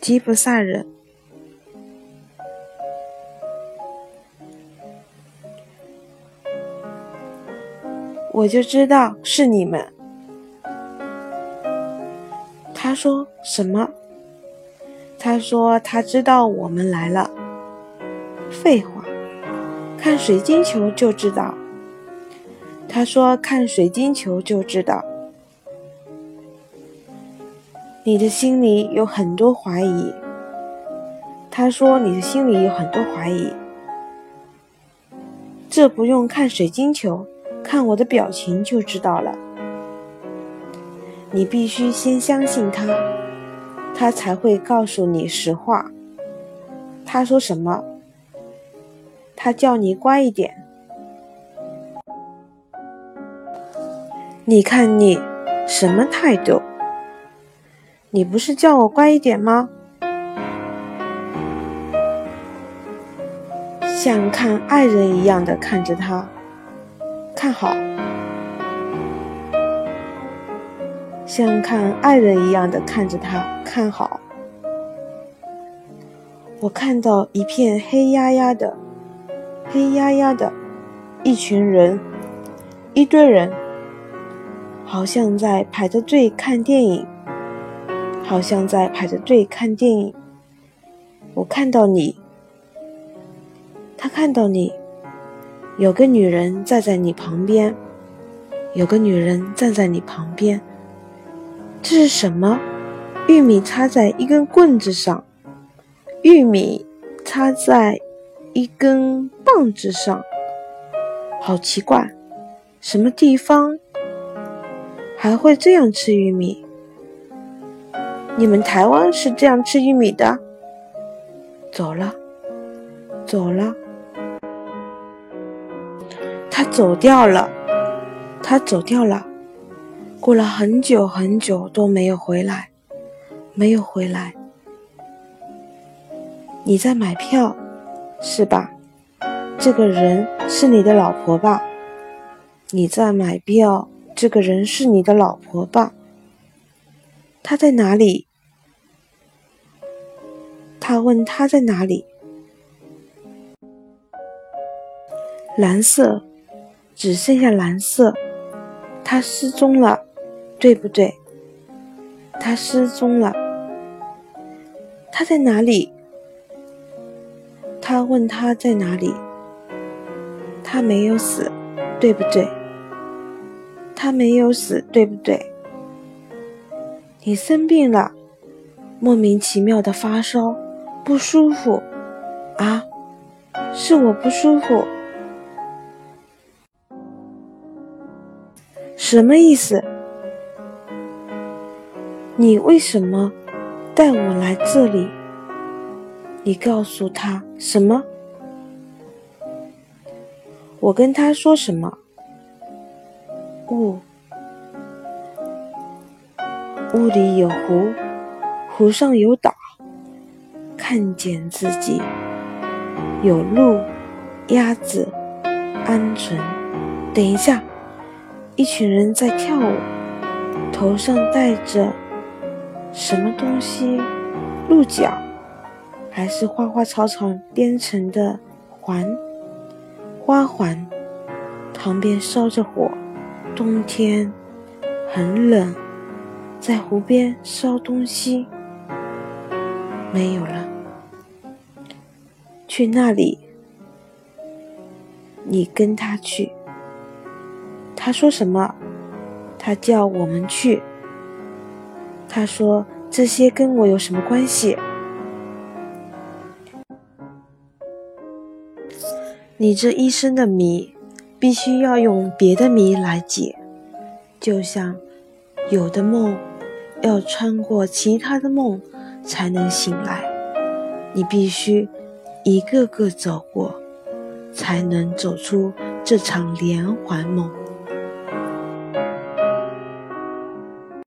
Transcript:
吉普赛人。我就知道是你们。他说什么？他说他知道我们来了。废话，看水晶球就知道。他说看水晶球就知道。你的心里有很多怀疑。他说你的心里有很多怀疑。这不用看水晶球，看我的表情就知道了。你必须先相信他，他才会告诉你实话。他说什么？他叫你乖一点。你看你什么态度？你不是叫我乖一点吗？像看爱人一样的看着他，看好。像看爱人一样的看着他，看好。我看到一片黑压压的，黑压压的，一群人，一堆人，好像在排着队看电影，好像在排着队看电影。我看到你，他看到你，有个女人站在你旁边，有个女人站在你旁边。这是什么？玉米插在一根棍子上，玉米插在一根棒子上，好奇怪！什么地方还会这样吃玉米？你们台湾是这样吃玉米的？走了，走了，他走掉了，他走掉了。过了很久很久都没有回来，没有回来。你在买票，是吧？这个人是你的老婆吧？你在买票，这个人是你的老婆吧？他在哪里？他问他在哪里？蓝色，只剩下蓝色，他失踪了。对不对？他失踪了。他在哪里？他问他在哪里。他没有死，对不对？他没有死，对不对？你生病了，莫名其妙的发烧，不舒服啊？是我不舒服？什么意思？你为什么带我来这里？你告诉他什么？我跟他说什么？雾，雾里有湖，湖上有岛，看见自己，有鹿、鸭子、鹌鹑。等一下，一群人在跳舞，头上戴着。什么东西？鹿角，还是花花草草编成的环？花环，旁边烧着火。冬天很冷，在湖边烧东西。没有了。去那里。你跟他去。他说什么？他叫我们去。他说：“这些跟我有什么关系？你这一生的谜，必须要用别的谜来解。就像有的梦要穿过其他的梦才能醒来，你必须一个个走过，才能走出这场连环梦。”